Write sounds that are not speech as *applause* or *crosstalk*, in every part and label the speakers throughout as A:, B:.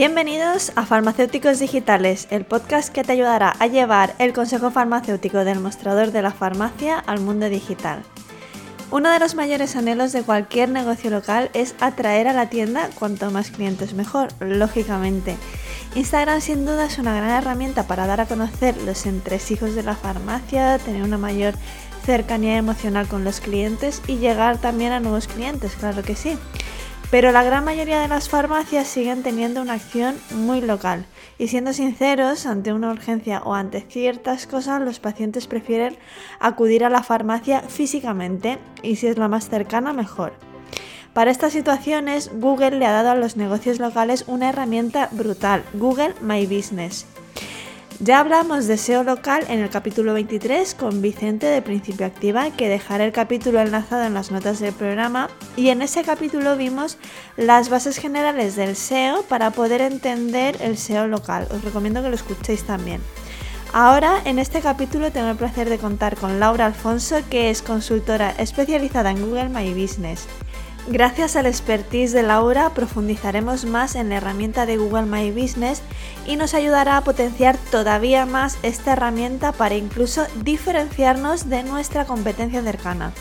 A: Bienvenidos a Farmacéuticos Digitales, el podcast que te ayudará a llevar el consejo farmacéutico del mostrador de la farmacia al mundo digital. Uno de los mayores anhelos de cualquier negocio local es atraer a la tienda cuanto más clientes mejor, lógicamente. Instagram sin duda es una gran herramienta para dar a conocer los entresijos de la farmacia, tener una mayor cercanía emocional con los clientes y llegar también a nuevos clientes, claro que sí. Pero la gran mayoría de las farmacias siguen teniendo una acción muy local. Y siendo sinceros, ante una urgencia o ante ciertas cosas, los pacientes prefieren acudir a la farmacia físicamente y si es la más cercana, mejor. Para estas situaciones, Google le ha dado a los negocios locales una herramienta brutal, Google My Business. Ya hablamos de SEO local en el capítulo 23 con Vicente de Principio Activa, que dejaré el capítulo enlazado en las notas del programa, y en ese capítulo vimos las bases generales del SEO para poder entender el SEO local. Os recomiendo que lo escuchéis también. Ahora, en este capítulo tengo el placer de contar con Laura Alfonso, que es consultora especializada en Google My Business. Gracias al expertise de Laura profundizaremos más en la herramienta de Google My Business y nos ayudará a potenciar todavía más esta herramienta para incluso diferenciarnos de nuestra competencia cercana.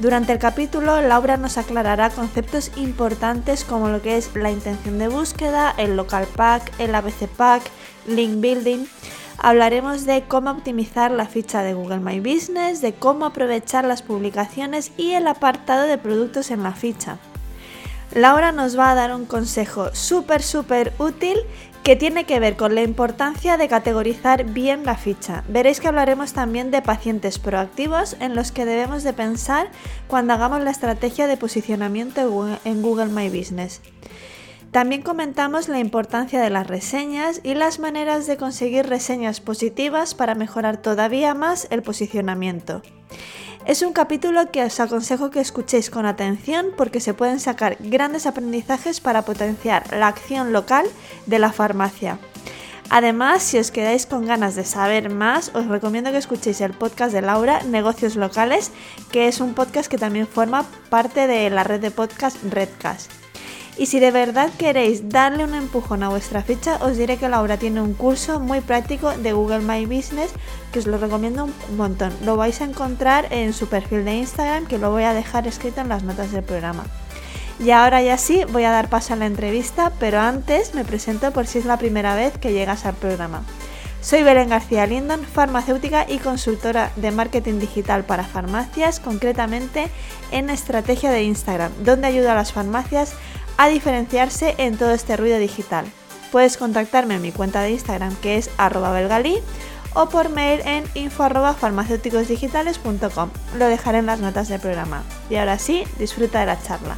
A: Durante el capítulo, Laura nos aclarará conceptos importantes como lo que es la intención de búsqueda, el local pack, el ABC pack, link building, hablaremos de cómo optimizar la ficha de Google My Business, de cómo aprovechar las publicaciones y el apartado de productos en la ficha. Laura nos va a dar un consejo súper súper útil que tiene que ver con la importancia de categorizar bien la ficha. Veréis que hablaremos también de pacientes proactivos en los que debemos de pensar cuando hagamos la estrategia de posicionamiento en Google My Business. También comentamos la importancia de las reseñas y las maneras de conseguir reseñas positivas para mejorar todavía más el posicionamiento. Es un capítulo que os aconsejo que escuchéis con atención porque se pueden sacar grandes aprendizajes para potenciar la acción local de la farmacia. Además, si os quedáis con ganas de saber más, os recomiendo que escuchéis el podcast de Laura, Negocios Locales, que es un podcast que también forma parte de la red de podcast Redcast. Y si de verdad queréis darle un empujón a vuestra ficha, os diré que Laura tiene un curso muy práctico de Google My Business que os lo recomiendo un montón. Lo vais a encontrar en su perfil de Instagram que lo voy a dejar escrito en las notas del programa. Y ahora ya sí, voy a dar paso a la entrevista, pero antes me presento por si es la primera vez que llegas al programa. Soy Belén García Lindon, farmacéutica y consultora de marketing digital para farmacias, concretamente en estrategia de Instagram, donde ayudo a las farmacias a diferenciarse en todo este ruido digital. Puedes contactarme en mi cuenta de Instagram que es arroba belgalí o por mail en info Lo dejaré en las notas del programa. Y ahora sí, disfruta de la charla.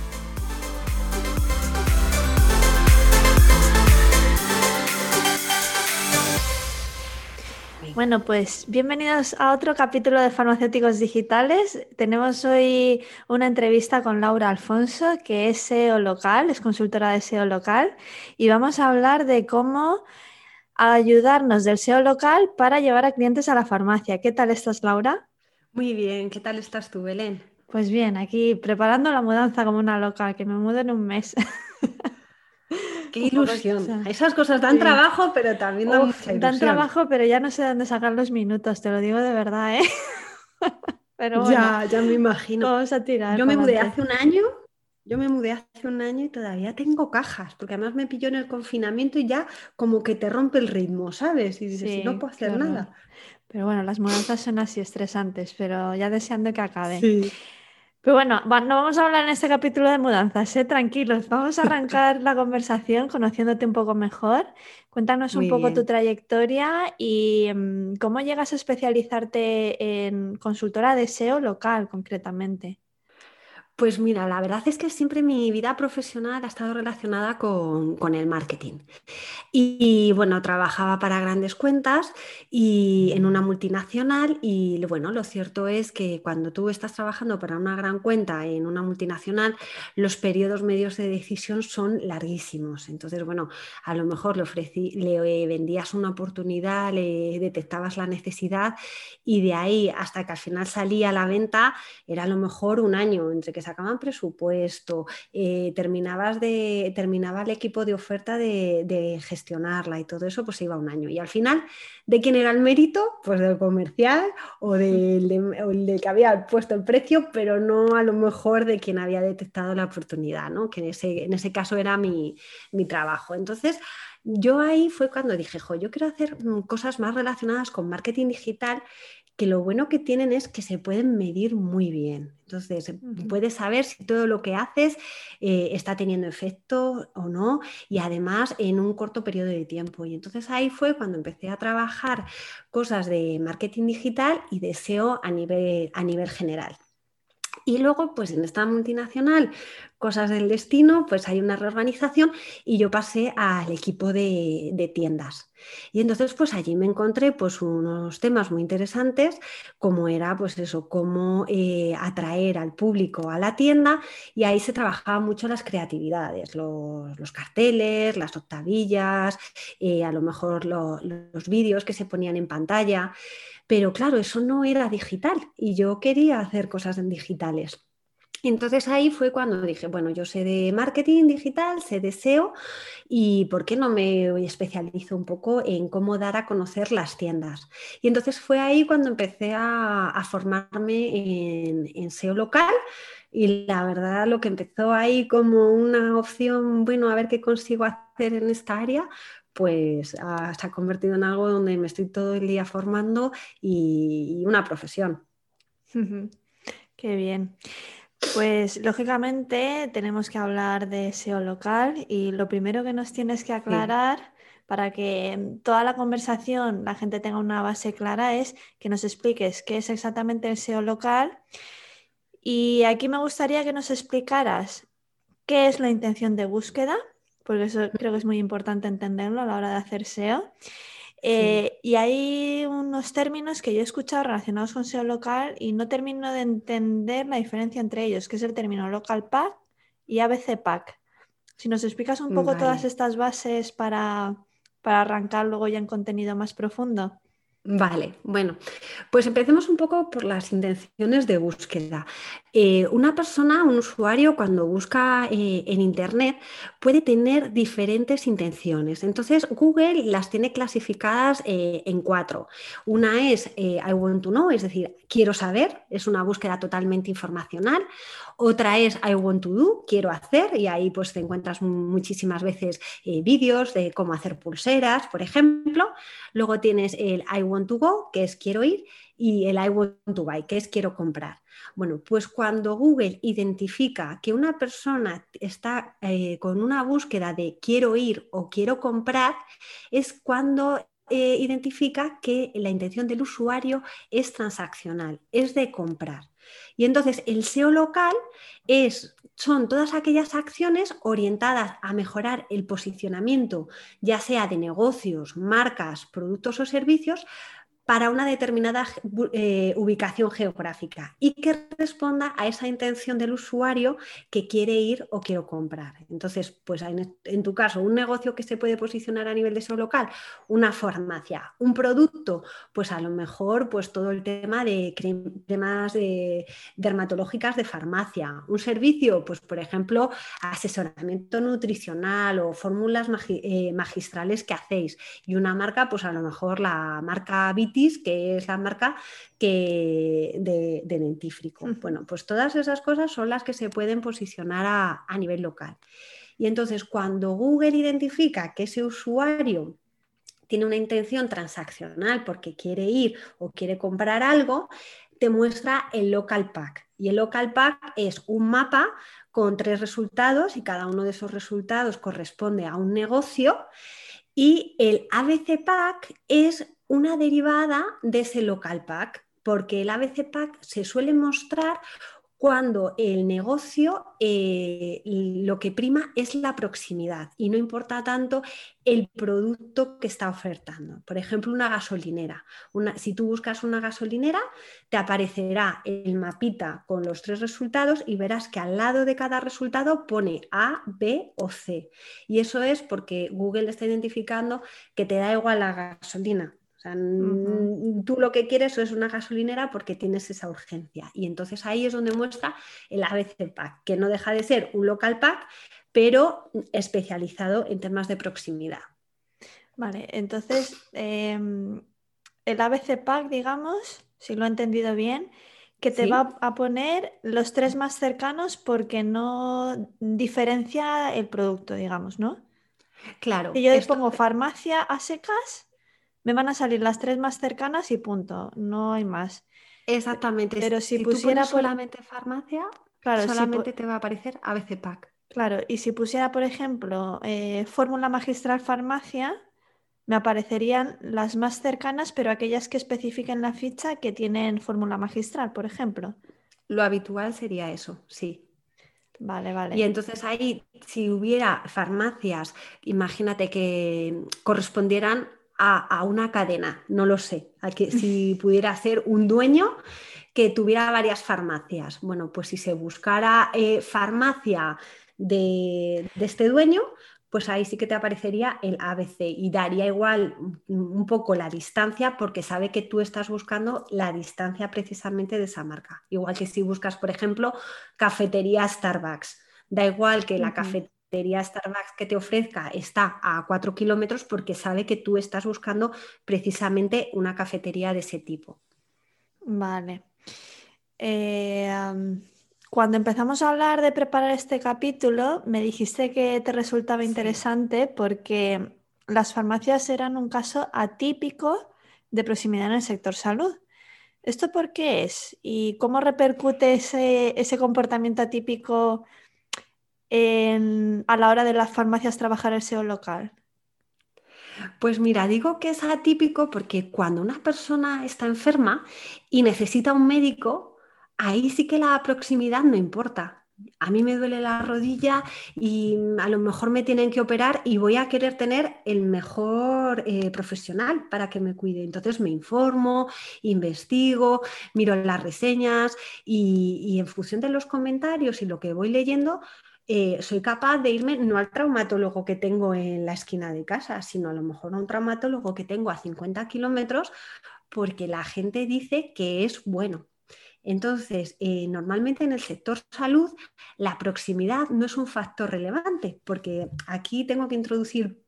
A: Bueno, pues bienvenidos a otro capítulo de Farmacéuticos Digitales. Tenemos hoy una entrevista con Laura Alfonso, que es SEO local, es consultora de SEO local, y vamos a hablar de cómo ayudarnos del SEO local para llevar a clientes a la farmacia. ¿Qué tal estás, Laura?
B: Muy bien, ¿qué tal estás tú, Belén?
A: Pues bien, aquí preparando la mudanza como una loca, que me mudo en un mes. *laughs* *laughs*
B: Qué ilusión. Esas cosas dan trabajo, pero también dan
A: Dan trabajo, pero ya no sé dónde sacar los minutos, te lo digo de verdad, ¿eh? *laughs*
B: pero ya, ya me imagino.
A: Vamos a tirar.
B: Yo me mudé hace un año, yo me mudé hace un año y todavía tengo cajas, porque además me pilló en el confinamiento y ya como que te rompe el ritmo, ¿sabes? Y dices, no puedo hacer nada.
A: Pero bueno, las mudanzas son así estresantes, pero ya deseando que acabe. Sí. Pero bueno, no vamos a hablar en este capítulo de mudanzas, ¿eh? tranquilos. Vamos a *laughs* arrancar la conversación conociéndote un poco mejor. Cuéntanos un poco tu trayectoria y mm, cómo llegas a especializarte en consultora de SEO local concretamente.
B: Pues mira, la verdad es que siempre mi vida profesional ha estado relacionada con, el marketing. Y, bueno, trabajaba para grandes cuentas y en una multinacional y bueno, lo cierto es que cuando tú estás trabajando para una gran cuenta en una multinacional, los periodos medios de decisión son larguísimos. Entonces, bueno, a lo mejor le, ofrecí, le vendías una oportunidad, le detectabas la necesidad y de ahí hasta que al final salía a la venta era a lo mejor un año entre que sacaban presupuesto, eh, terminabas de, terminaba el equipo de oferta de, gestionarla y todo eso, pues iba un año. Y al final, ¿de quién era el mérito? Pues del comercial o del de, que había puesto el precio, pero no a lo mejor de quien había detectado la oportunidad, ¿no? que en ese, en ese caso era mi, mi trabajo. Entonces, yo ahí fue cuando dije, jo, yo quiero hacer mm, cosas más relacionadas con marketing digital que lo bueno que tienen es que se pueden medir muy bien. Entonces, puedes saber si todo lo que haces eh, está teniendo efecto o no, y además en un corto periodo de tiempo. Y entonces ahí fue cuando empecé a trabajar cosas de marketing digital y de SEO a nivel, a nivel general. Y luego, pues en esta multinacional, cosas del destino, pues hay una reorganización y yo pasé al equipo de, tiendas. Y entonces, pues allí me encontré pues unos temas muy interesantes, como era, pues eso, cómo eh, atraer al público a la tienda y ahí se trabajaban mucho las creatividades, los, carteles, las octavillas, eh, a lo mejor los vídeos que se ponían en pantalla. Pero claro, eso no era digital y yo quería hacer cosas en digitales. Entonces ahí fue cuando dije, bueno, yo sé de marketing digital, sé de SEO y ¿por qué no me especializo un poco en cómo dar a conocer las tiendas? Y entonces fue ahí cuando empecé a, formarme en, en SEO local y la verdad lo que empezó ahí como una opción, bueno, a ver qué consigo hacer en esta área, pues se ha convertido en algo donde me estoy todo el día formando y, una profesión.
A: Qué bien. Pues lógicamente tenemos que hablar de SEO local y lo primero que nos tienes que aclarar para que toda la conversación la gente tenga una base clara es que nos expliques qué es exactamente el SEO local y aquí me gustaría que nos explicaras qué es la intención de búsqueda porque eso creo que es muy importante entenderlo a la hora de hacer SEO. Eh, y hay unos términos que yo he escuchado relacionados con SEO local y no termino de entender la diferencia entre ellos, que es el término local pack y ABC pack. Si nos explicas un poco todas estas bases para, para arrancar luego ya en contenido más profundo.
B: Vale, bueno, pues empecemos un poco por las intenciones de búsqueda. Eh, una persona, un usuario, cuando busca eh, en Internet puede tener diferentes intenciones. Entonces, Google las tiene clasificadas eh, en cuatro. Una es I want to know, es decir, quiero saber, es una búsqueda totalmente informacional. Otra es I want to do, quiero hacer, y ahí pues te encuentras muchísimas veces vídeos de cómo hacer pulseras, por ejemplo. Luego tienes el I want to go, que es quiero ir, y el I want to buy, que es quiero comprar. Bueno, pues cuando Google identifica que una persona está eh, con una búsqueda de quiero ir o quiero comprar, es cuando eh, identifica que la intención del usuario es transaccional, es de comprar. Y entonces el SEO local es, son todas aquellas acciones orientadas a mejorar el posicionamiento, ya sea de negocios, marcas, productos o servicios, para una determinada eh, ubicación geográfica y que responda a esa intención del usuario que quiere ir o quiere comprar. Entonces, pues en, tu caso, un negocio que se puede posicionar a nivel de SEO local, una farmacia, un producto, pues a lo mejor pues todo el tema de cremas dermatológicas de farmacia, un servicio, pues por ejemplo, asesoramiento nutricional o fórmulas eh, magistrales que hacéis. Y una marca, pues a lo mejor la marca Vit que es la marca que de, dentífrico. Bueno, pues todas esas cosas son las que se pueden posicionar a, nivel local. Y entonces cuando Google identifica que ese usuario tiene una intención transaccional porque quiere ir o quiere comprar algo, te muestra el local pack. Y el local pack es un mapa con tres resultados y cada uno de esos resultados corresponde a un negocio. Y el ABC pack es una derivada de ese local pack, porque el ABC pack se suele mostrar cuando el negocio eh, lo que prima es la proximidad y no importa tanto el producto que está ofertando. Por ejemplo, una gasolinera. si tú buscas una gasolinera, te aparecerá el mapita con los tres resultados y verás que al lado de cada resultado pone A, B o C. Y eso es porque Google está identificando que te da igual la gasolina tú lo que quieres es una gasolinera porque tienes esa urgencia. Y entonces ahí es donde muestra el ABC Pack, que no deja de ser un local pack, pero especializado en temas de proximidad.
A: Vale, entonces em, el ABC Pack, digamos, si lo he entendido bien, que te va a poner los tres más cercanos porque no diferencia el producto, digamos, ¿no?
B: Claro.
A: Si yo pongo farmacia a secas, me van a salir las tres más cercanas y punto, no hay más.
B: Exactamente.
A: Pero si, pusiera
B: solamente farmacia, claro, solamente te va a aparecer ABC Pack.
A: Claro, y si pusiera, por ejemplo, eh, fórmula magistral farmacia, me aparecerían las más cercanas, pero aquellas que especifiquen la ficha que tienen fórmula magistral, por ejemplo.
B: Lo habitual sería eso, sí.
A: Vale, vale.
B: Y entonces ahí, si hubiera farmacias, imagínate que correspondieran a, una cadena, no lo sé, a que, si *laughs* pudiera ser un dueño que tuviera varias farmacias. Bueno, pues si se buscara eh, farmacia de, este dueño, pues ahí sí que te aparecería el ABC y daría igual un poco la distancia porque sabe que tú estás buscando la distancia precisamente de esa marca. Igual que si buscas, por ejemplo, cafetería Starbucks. Da igual que la cafetería Starbucks que te ofrezca está a cuatro kilómetros porque sabe que tú estás buscando precisamente una cafetería de ese tipo.
A: Vale. Eh, cuando empezamos a hablar de preparar este capítulo, me dijiste que te resultaba interesante porque las farmacias eran un caso atípico de proximidad en el sector salud. ¿Esto por qué es? ¿Y cómo repercute ese, ese comportamiento atípico a la hora de las farmacias trabajar el SEO local?
B: Pues mira, digo que es atípico porque cuando una persona está enferma y necesita un médico, ahí sí que la proximidad no importa. A mí me duele la rodilla y a lo mejor me tienen que operar y voy a querer tener el mejor eh, profesional para que me cuide. Entonces me informo, investigo, miro las reseñas y en función de los comentarios y lo que voy leyendo, eh, soy capaz de irme no al traumatólogo que tengo en la esquina de casa, sino a lo mejor a un traumatólogo que tengo a 50 kilómetros porque la gente dice que es bueno. Entonces, eh, normalmente en el sector salud la proximidad no es un factor relevante, porque aquí tengo que introducir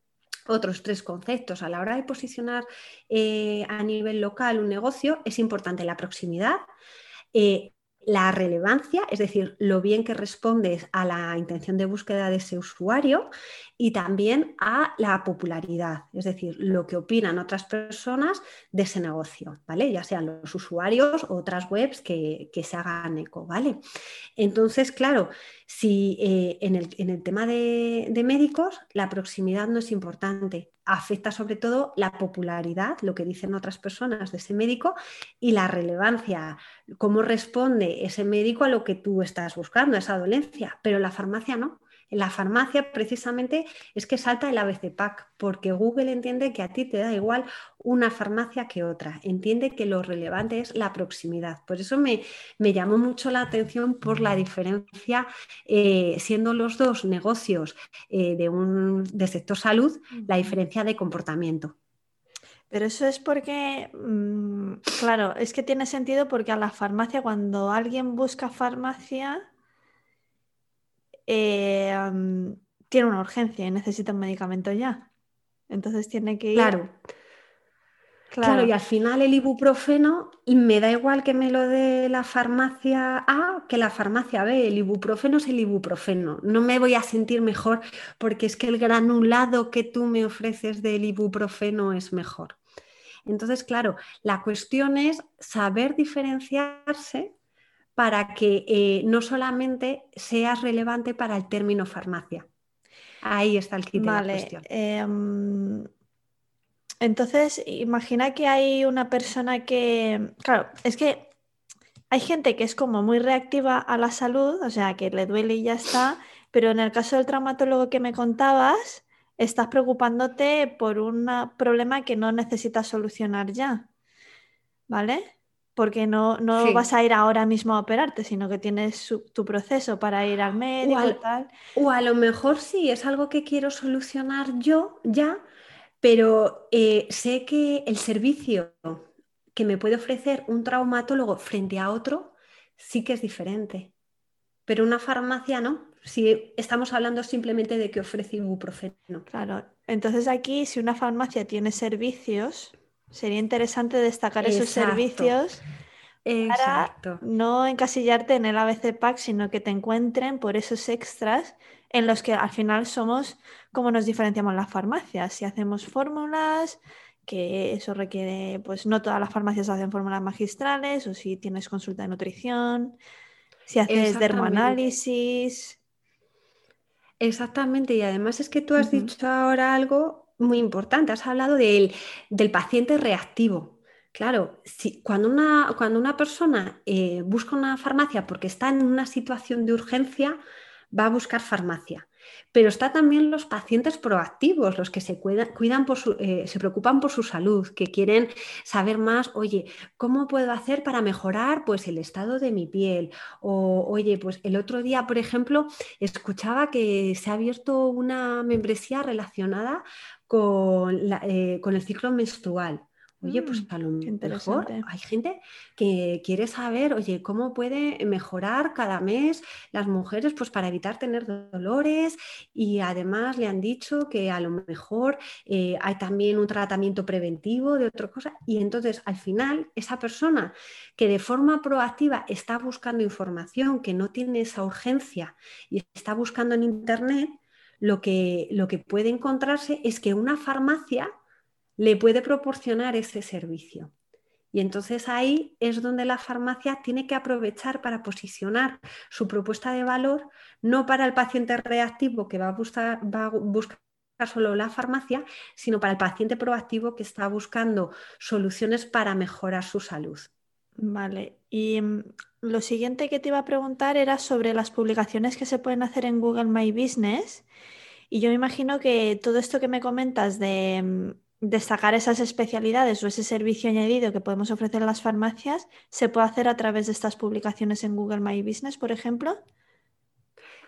B: otros tres conceptos. A la hora de posicionar eh, a nivel local un negocio, es importante la proximidad, la relevancia, es decir, lo bien que respondes a la intención de búsqueda de ese usuario y también a la popularidad, es decir, lo que opinan otras personas de ese negocio, ¿vale? Ya sean los usuarios o otras webs que, se hagan eco, ¿vale? Entonces, claro, si eh, en, el, tema de, de médicos la proximidad no es importante, afecta sobre todo la popularidad, lo que dicen otras personas de ese médico y la relevancia, cómo responde ese médico a lo que tú estás buscando, a esa dolencia, pero la farmacia no. En la farmacia precisamente es que salta el ABC Pack, porque Google entiende que a ti te da igual una farmacia que otra, entiende que lo relevante es la proximidad. Por eso me, llamó mucho la atención por la diferencia, eh, siendo los dos negocios eh, de, un, de sector salud, la diferencia de comportamiento.
A: Pero eso es porque, mm, claro, es que tiene sentido porque a la farmacia, cuando alguien busca farmacia, eh, tiene una urgencia y necesita un medicamento ya. Entonces tiene que ir.
B: Claro. Claro. y al final el ibuprofeno me da igual que me lo dé la farmacia A que la farmacia B. El ibuprofeno es el ibuprofeno. No me voy a sentir mejor porque es que el granulado que tú me ofreces del ibuprofeno es mejor. Entonces, claro, la cuestión es saber diferenciarse para que eh, no solamente seas relevante para el término farmacia. Ahí está el kit de la cuestión.
A: Em, entonces, imagina que hay una persona que, claro, es que hay gente que es como muy reactiva a la salud, o sea, que le duele y ya está, pero en el caso del traumatólogo que me contabas, estás preocupándote por un problema que no necesitas solucionar ya, ¿vale? Porque no, no vas a ir ahora mismo a operarte, sino que tienes tu proceso para ir al médico
B: o
A: y tal.
B: O a lo mejor sí, es algo que quiero solucionar yo ya, pero eh, sé que el servicio que me puede ofrecer un traumatólogo frente a otro sí que es diferente. Pero una farmacia no si estamos hablando simplemente de que ofrece ibuprofeno.
A: Claro, entonces aquí si una farmacia tiene servicios, sería interesante destacar esos servicios para no encasillarte en el ABC Pack, sino que te encuentren por esos extras en los que al final somos como nos diferenciamos las farmacias. Si hacemos fórmulas, que eso requiere, pues no todas las farmacias hacen fórmulas magistrales, o si tienes consulta de nutrición, si haces dermoanálisis,
B: Exactamente, y además es que tú has dicho ahora algo muy importante, has hablado del, paciente reactivo. Claro, si, cuando, una, cuando una persona eh, busca una farmacia porque está en una situación de urgencia, va a buscar farmacia. Pero está también los pacientes proactivos, los que se, cuidan, por eh, se preocupan por su salud, que quieren saber más, oye, ¿cómo puedo hacer para mejorar pues, el estado de mi piel? O, oye, pues el otro día, por ejemplo, escuchaba que se ha abierto una membresía relacionada con, eh, con el ciclo menstrual. Oye, pues mm, a lo mejor hay gente que quiere saber, oye, cómo puede mejorar cada mes las mujeres pues para evitar tener dolores y además le han dicho que a lo mejor eh, hay también un tratamiento preventivo de otra cosa. Y entonces al final esa persona que de forma proactiva está buscando información, que no tiene esa urgencia y está buscando en internet, lo que, lo que puede encontrarse es que una farmacia le puede proporcionar ese servicio. Y entonces ahí es donde la farmacia tiene que aprovechar para posicionar su propuesta de valor, no para el paciente reactivo que va a buscar, solo la farmacia, sino para el paciente proactivo que está buscando soluciones para mejorar su salud.
A: Vale, mm, lo siguiente que te iba a preguntar era sobre las publicaciones que se pueden hacer en Google My Business. Y yo me imagino que todo esto que me comentas de mm, destacar esas especialidades o ese servicio añadido que podemos ofrecer en las farmacias se puede hacer a través de estas publicaciones en Google My Business, por ejemplo?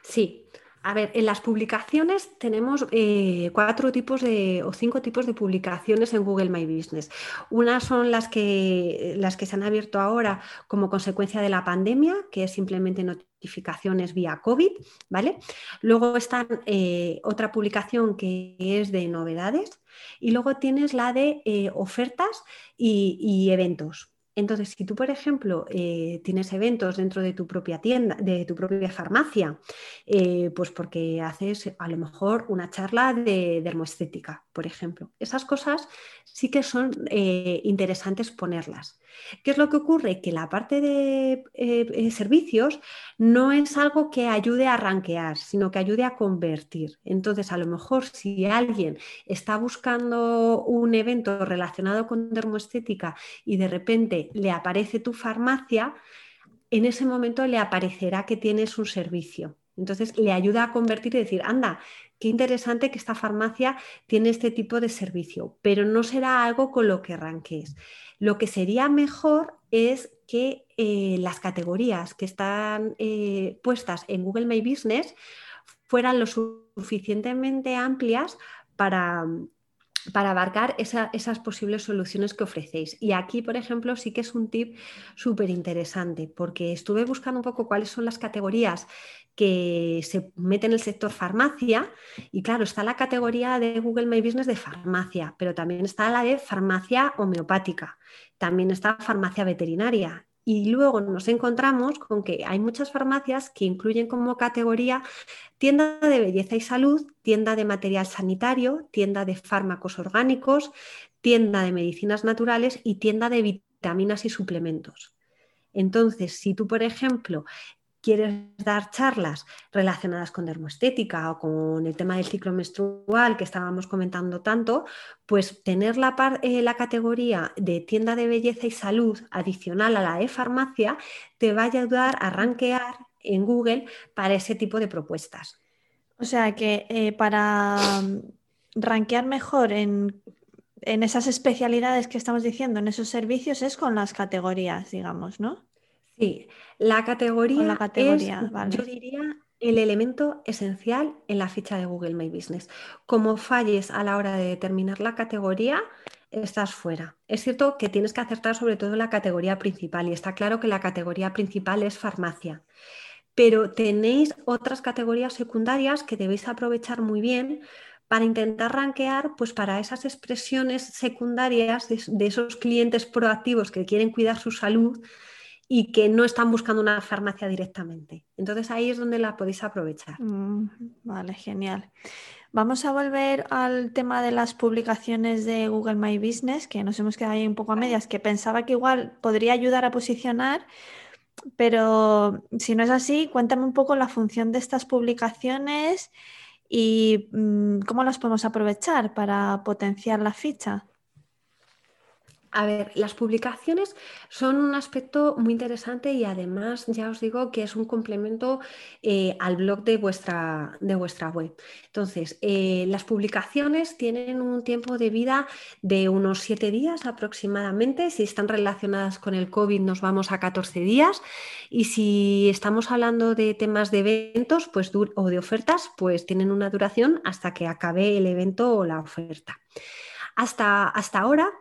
B: Sí. A ver, en las publicaciones tenemos eh, cuatro tipos de o cinco tipos de publicaciones en Google My Business. Unas son las que, las que se han abierto ahora como consecuencia de la pandemia, que es simplemente notificaciones vía COVID, ¿vale? Luego está eh, otra publicación que es de novedades, y luego tienes la de eh, ofertas y, eventos. Entonces, si tú, por ejemplo, eh, tienes eventos dentro de tu propia tienda, de tu propia farmacia, eh, pues porque haces a lo mejor una charla de dermoestética, por ejemplo, esas cosas sí que son interesantes ponerlas. ¿Qué es lo que ocurre? Que la parte de eh, servicios no es algo que ayude a ranquear, sino que ayude a convertir. Entonces, a lo mejor si alguien está buscando un evento relacionado con dermoestética y de repente le aparece tu farmacia, en ese momento le aparecerá que tienes un servicio. Entonces le ayuda a convertir y decir, anda, qué interesante que esta farmacia tiene este tipo de servicio, pero no será algo con lo que arranques. Lo que sería mejor es que eh, las categorías que están eh, puestas en Google My Business fueran lo suficientemente amplias para, para abarcar esas posibles soluciones que ofrecéis. Y aquí, por ejemplo, sí que es un tip súper interesante, porque estuve buscando un poco cuáles son las categorías que se mete en el sector farmacia y claro, está la categoría de Google My Business de farmacia, pero también está la de farmacia homeopática, también está farmacia veterinaria y luego nos encontramos con que hay muchas farmacias que incluyen como categoría tienda de belleza y salud, tienda de material sanitario, tienda de fármacos orgánicos, tienda de medicinas naturales y tienda de vitaminas y suplementos. Entonces, si tú, por ejemplo, quieres dar charlas relacionadas con dermoestética o con el tema del ciclo menstrual que estábamos comentando tanto, pues tener la, eh, la categoría de tienda de belleza y salud adicional a la de farmacia te va a ayudar a rankear en Google para ese tipo de propuestas.
A: O sea que eh, para mm, rankear mejor en, esas especialidades que estamos diciendo, en esos servicios, es con las categorías, digamos, ¿no?
B: Sí, la categoría, la categoría es, yo diría, el elemento esencial en la ficha de Google My Business. Como falles a la hora de determinar la categoría, estás fuera. Es cierto que tienes que acertar sobre todo la categoría principal y está claro que la categoría principal es farmacia pero tenéis otras categorías secundarias que debéis aprovechar muy bien para intentar rankear pues para esas expresiones secundarias de, esos clientes proactivos que quieren cuidar su salud y que no están buscando una farmacia directamente. Entonces ahí es donde la podéis aprovechar.
A: Mm, vale, genial. Vamos a volver al tema de las publicaciones de Google My Business, que nos hemos quedado ahí un poco a medias, que pensaba que igual podría ayudar a posicionar, pero si no es así, cuéntame un poco la función de estas publicaciones y mm, cómo las podemos aprovechar para potenciar la ficha.
B: A ver, las publicaciones son un aspecto muy interesante y además ya os digo que es un complemento eh, al blog de vuestra, de vuestra web. Entonces, eh, las publicaciones tienen un tiempo de vida de unos siete días aproximadamente. Si están relacionadas con el COVID nos vamos a 14 días y si estamos hablando de temas de eventos pues, o de ofertas, pues tienen una duración hasta que acabe el evento o la oferta. Hasta, hasta ahora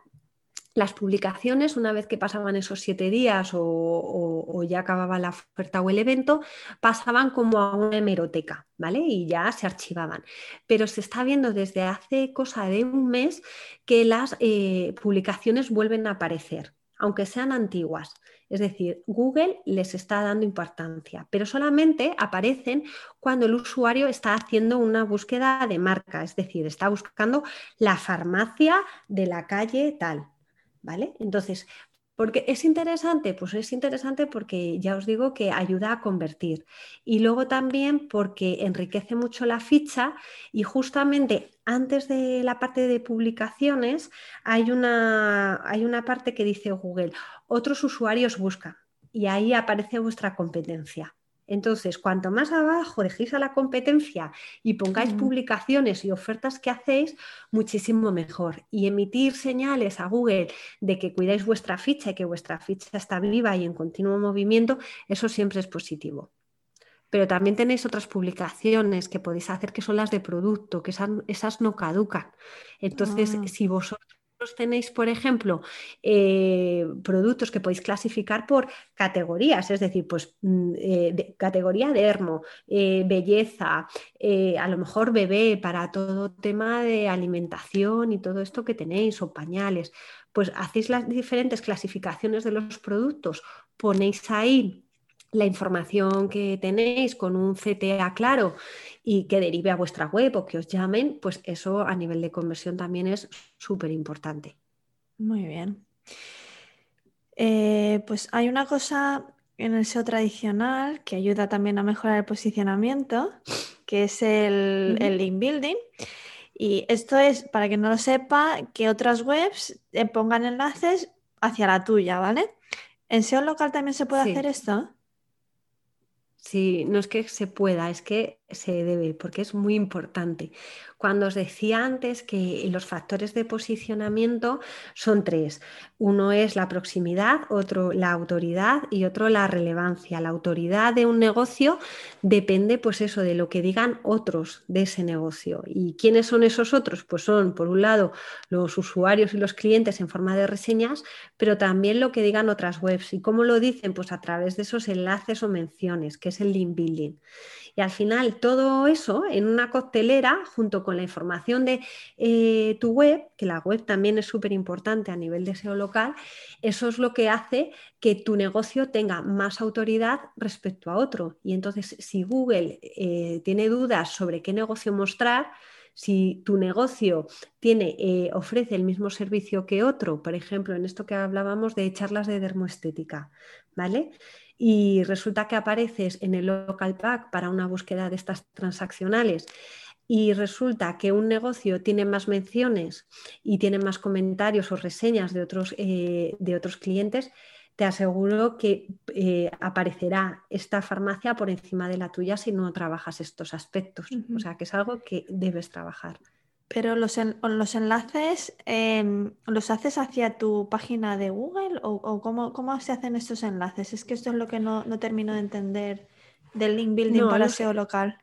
B: las publicaciones, una vez que pasaban esos siete días o, ya acababa la oferta o el evento, pasaban como a una hemeroteca, ¿vale? Y ya se archivaban. Pero se está viendo desde hace cosa de un mes que las eh, publicaciones vuelven a aparecer, aunque sean antiguas. Es decir, Google les está dando importancia, pero solamente aparecen cuando el usuario está haciendo una búsqueda de marca, es decir, está buscando la farmacia de la calle tal, ¿vale? Entonces, porque es interesante, pues es interesante porque ya os digo que ayuda a convertir. Y luego también porque enriquece mucho la ficha y justamente antes de la parte de publicaciones hay una, hay una parte que dice Google, otros usuarios buscan y ahí aparece vuestra competencia. Entonces, cuanto más abajo dejéis a la competencia y pongáis publicaciones y ofertas que hacéis, muchísimo mejor. Y emitir señales a Google de que cuidáis vuestra ficha y que vuestra ficha está viva y en continuo movimiento, eso siempre es positivo. Pero también tenéis otras publicaciones que podéis hacer que son las de producto, que esas, no caducan. Entonces, ah. si vosotros tenéis, por ejemplo, eh, productos que podéis clasificar por categorías, es decir, pues mm, eh, de, categoría dermo, eh, belleza, a lo mejor bebé para todo tema de alimentación y todo esto que tenéis, o pañales, pues hacéis las diferentes clasificaciones de los productos, ponéis ahí la información que tenéis con un CTA claro y que derive a vuestra web o que os llamen, pues eso a nivel de conversión también es súper importante.
A: Muy bien. Eh, pues hay una cosa en el SEO tradicional que ayuda también a mejorar el posicionamiento, que es el, el link building. Y esto es, para que no lo sepa, que otras webs eh, pongan enlaces hacia la tuya, ¿vale? ¿En SEO local también se puede hacer esto?
B: Sí, no es que se pueda, es que se debe, porque es muy importante. Cuando os decía antes que los factores de posicionamiento son tres. Uno es la proximidad, otro la autoridad y otro la relevancia. La autoridad de un negocio depende, pues eso, de lo que digan otros de ese negocio. ¿Y quiénes son esos otros? Pues son, por un lado, los usuarios y los clientes en forma de reseñas, pero también lo que digan otras webs. ¿Y cómo lo dicen? Pues a través de esos enlaces o menciones, que es el link building. Y al final todo eso en una coctelera, junto con la información de eh, tu web, que la web también es súper importante a nivel de SEO local, eso es lo que hace que tu negocio tenga más autoridad respecto a otro. Y entonces, si Google eh, tiene dudas sobre qué negocio mostrar, Si tu negocio tiene, eh, ofrece el mismo servicio que otro, por ejemplo, en esto que hablábamos de charlas de dermoestética, ¿vale? Y resulta que apareces en el local pack para una búsqueda de estas transaccionales y resulta que un negocio tiene más menciones y tiene más comentarios o reseñas de otros, eh, de otros clientes, te aseguro que eh, aparecerá esta farmacia por encima de la tuya si no trabajas estos aspectos. O sea, que es algo que debes trabajar.
A: Pero los, los enlaces, em, ¿los haces hacia tu página de Google o, cómo, se hacen estos enlaces? Es que esto es lo que no, termino de entender del link building para SEO local.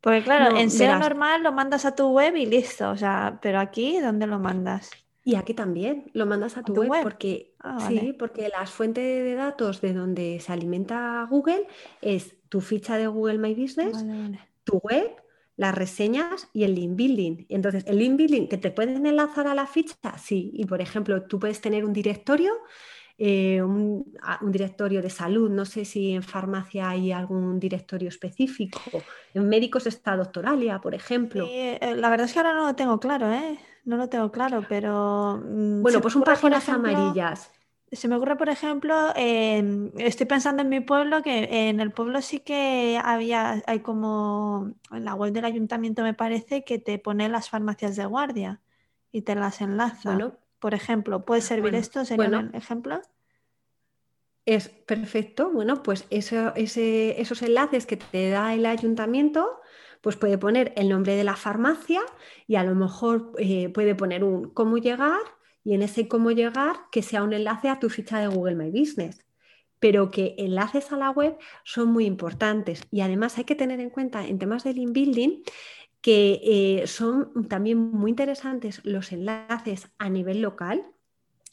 A: Porque claro, en SEO normal lo mandas a tu web y listo, o sea, pero aquí, ¿dónde lo mandas?
B: Y aquí también lo mandas a tu, web, porque ah, sí, porque las fuentes de datos de donde se alimenta Google es tu ficha de Google My Business, tu web, las reseñas y el link building. Entonces, el link building que te pueden enlazar a la ficha, sí. Y por ejemplo, tú puedes tener un directorio eh, un, directorio de salud. No sé si en farmacia hay algún directorio específico. En médicos está Doctoralia, por ejemplo.
A: Eh, la verdad es que ahora no lo tengo claro, ¿eh? No lo tengo claro, pero...
B: Mm, bueno, pues un páginas amarillas.
A: Se me ocurre, por ejemplo, estoy pensando en mi pueblo, que en el pueblo sí que había, hay como, en la web del ayuntamiento me parece, que te pone las farmacias de guardia y te las enlaza. Bueno, por ejemplo, ¿puede servir esto? ¿Sería un ejemplo?
B: Es perfecto. Bueno, pues esos enlaces que te da el ayuntamiento, pues puede poner el nombre de la farmacia y a lo mejor eh, puede poner un cómo llegar y en ese cómo llegar que sea un enlace a tu ficha de Google My Business. Pero que enlaces a la web son muy importantes y además hay que tener en cuenta en temas de link building que eh, son también muy interesantes los enlaces a nivel local.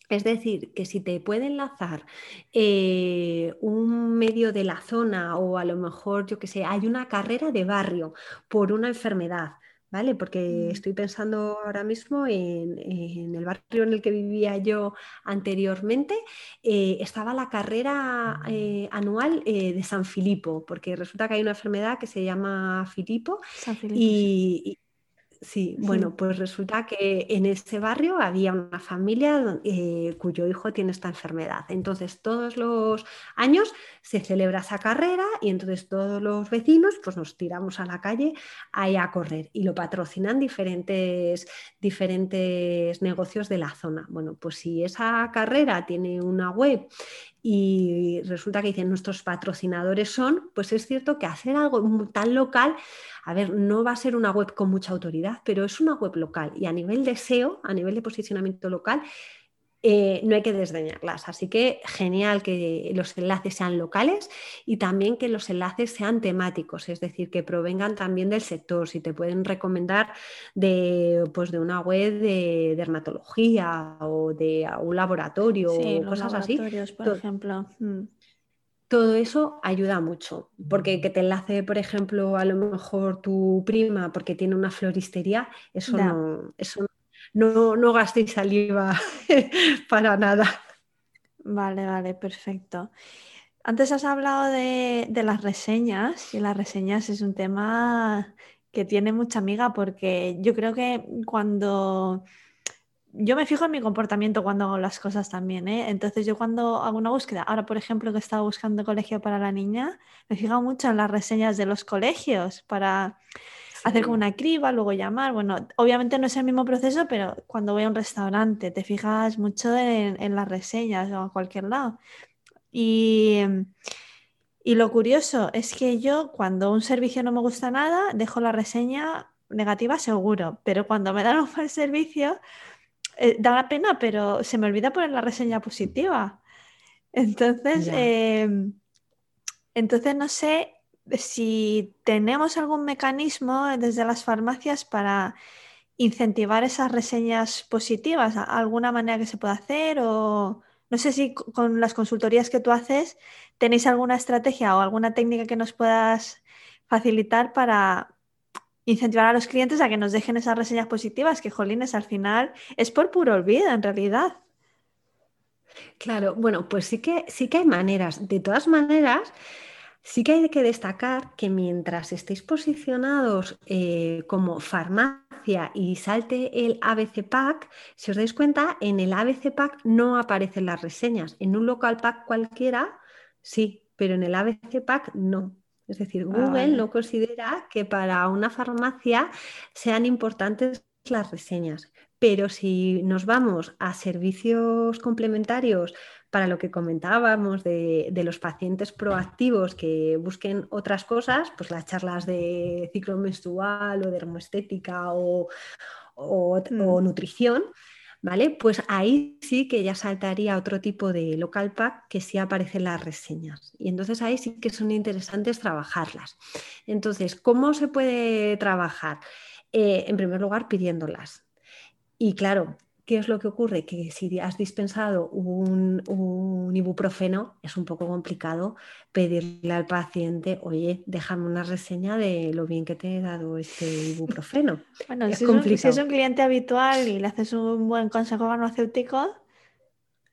B: Es decir, que si te puede enlazar eh, un medio de la zona o a lo mejor, yo que sé, hay una carrera de barrio por una enfermedad, ¿vale? Porque mm. estoy pensando ahora mismo en, el barrio en el que vivía yo anteriormente, eh, estaba la carrera eh, anual eh, de San Filipo, porque resulta que hay una enfermedad que se llama Filipo, y, Sí, bueno, pues resulta que en ese barrio había una familia eh, cuyo hijo tiene esta enfermedad. Entonces, todos los años se celebra esa carrera y entonces todos los vecinos pues nos tiramos a la calle ahí a correr y lo patrocinan diferentes, diferentes negocios de la zona. Bueno, pues si esa carrera tiene una web y resulta que dicen nuestros patrocinadores son, pues es cierto que hacer algo tan local, a ver, no va a ser una web con mucha autoridad, pero es una web local y a nivel de SEO, a nivel de posicionamiento local, eh, no hay que desdeñarlas. Así que genial que los enlaces sean locales y también que los enlaces sean temáticos, es decir, que provengan también del sector. Si te pueden recomendar de, pues, de una web de dermatología o de un laboratorio o cosas así.
A: Por ejemplo. Mm.
B: Todo eso ayuda mucho, porque que te enlace, por ejemplo, a lo mejor tu prima porque tiene una floristería, eso no, eso no, no gastéis saliva *laughs* para nada.
A: Vale, vale, perfecto. Antes has hablado de, las reseñas y las reseñas es un tema que tiene mucha amiga porque yo creo que cuando yo me fijo en mi comportamiento cuando hago las cosas también, ¿eh? Entonces yo cuando hago una búsqueda, ahora por ejemplo que estaba buscando colegio para la niña, me fijo mucho en las reseñas de los colegios para hacer como una criba, luego llamar. Bueno, obviamente no es el mismo proceso, pero cuando voy a un restaurante te fijas mucho en, las reseñas o a cualquier lado. Y, y lo curioso es que yo cuando un servicio no me gusta nada, dejo la reseña negativa seguro, pero cuando me dan un mal servicio, eh, da la pena, pero se me olvida poner la reseña positiva. Entonces, em, entonces no sé si tenemos algún mecanismo desde las farmacias para incentivar esas reseñas positivas, alguna manera que se pueda hacer o no sé si con las consultorías que tú haces tenéis alguna estrategia o alguna técnica que nos puedas facilitar para incentivar a los clientes a que nos dejen esas reseñas positivas, que jolines al final es por puro olvido en realidad.
B: Claro, bueno, pues sí que sí que hay maneras. De todas maneras, Sí que hay que destacar que mientras estéis posicionados eh, como farmacia y salte el ABC Pack, si os dais cuenta, en el ABC Pack no aparecen las reseñas. En un local pack cualquiera, sí, pero en el ABC Pack no. Es decir,
A: Ah,
B: Google
A: vale.
B: no considera que para una farmacia sean importantes las reseñas. Pero si nos vamos a servicios complementarios para lo que comentábamos de, de los pacientes proactivos que busquen otras cosas, pues las charlas de ciclo menstrual o dermoestética o, o-
A: Mm.
B: o nutrición, ¿vale? Pues ahí sí que ya saltaría otro tipo de local pack que sí aparecen las reseñas. Y entonces ahí sí que son interesantes trabajarlas. Entonces, ¿cómo se puede trabajar? Eh, en primer lugar, pidiéndolas. Y claro, ¿qué es lo que ocurre? Que si has dispensado un, un ibuprofeno, es un poco complicado pedirle al paciente, oye, déjame una reseña de lo bien que te he dado este ibuprofeno. *laughs*
A: Bueno,
B: Es
A: si es, un, si
B: complicado.
A: es un cliente habitual y le haces un buen consejo farmacéutico,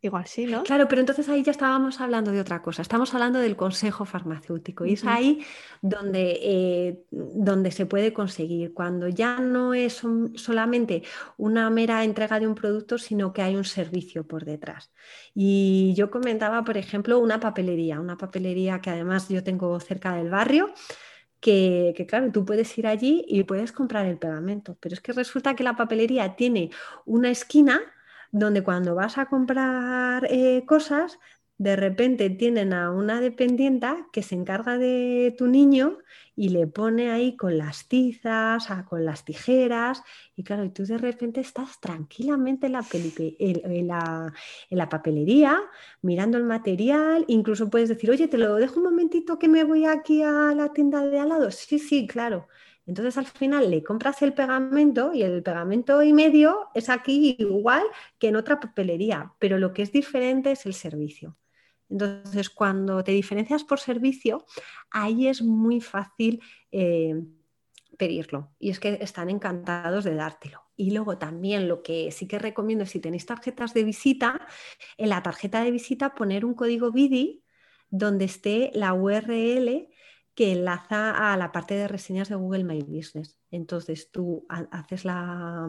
A: igual sí, ¿no?
B: Claro, pero entonces ahí ya estábamos hablando de otra cosa, estamos hablando del consejo farmacéutico y es ahí donde, eh, donde se puede conseguir, cuando ya no es solamente una mera entrega de un producto, sino que hay un servicio por detrás. Y yo comentaba, por ejemplo, una papelería, una papelería que además yo tengo cerca del barrio. Que, que, claro, tú puedes ir allí y puedes comprar el pegamento, pero es que resulta que la papelería tiene una esquina donde cuando vas a comprar eh, cosas, de repente tienen a una dependienta que se encarga de tu niño y le pone ahí con las tizas, con las tijeras, y claro, y tú de repente estás tranquilamente en la- en la papelería mirando el material, incluso puedes decir, oye, te lo dejo un momentito que me voy aquí a la tienda de al lado. Sí, sí, claro. Entonces al final le compras el pegamento y el pegamento y medio es aquí igual que en otra papelería, pero lo que es diferente es el servicio. Entonces cuando te diferencias por servicio, ahí es muy fácil eh, pedirlo y es que están encantados de dártelo. Y luego también lo que sí que recomiendo si tenéis tarjetas de visita, en la tarjeta de visita poner un código BIDI donde esté la URL que enlaza a la parte de reseñas de Google My Business. Entonces tú ha- haces la,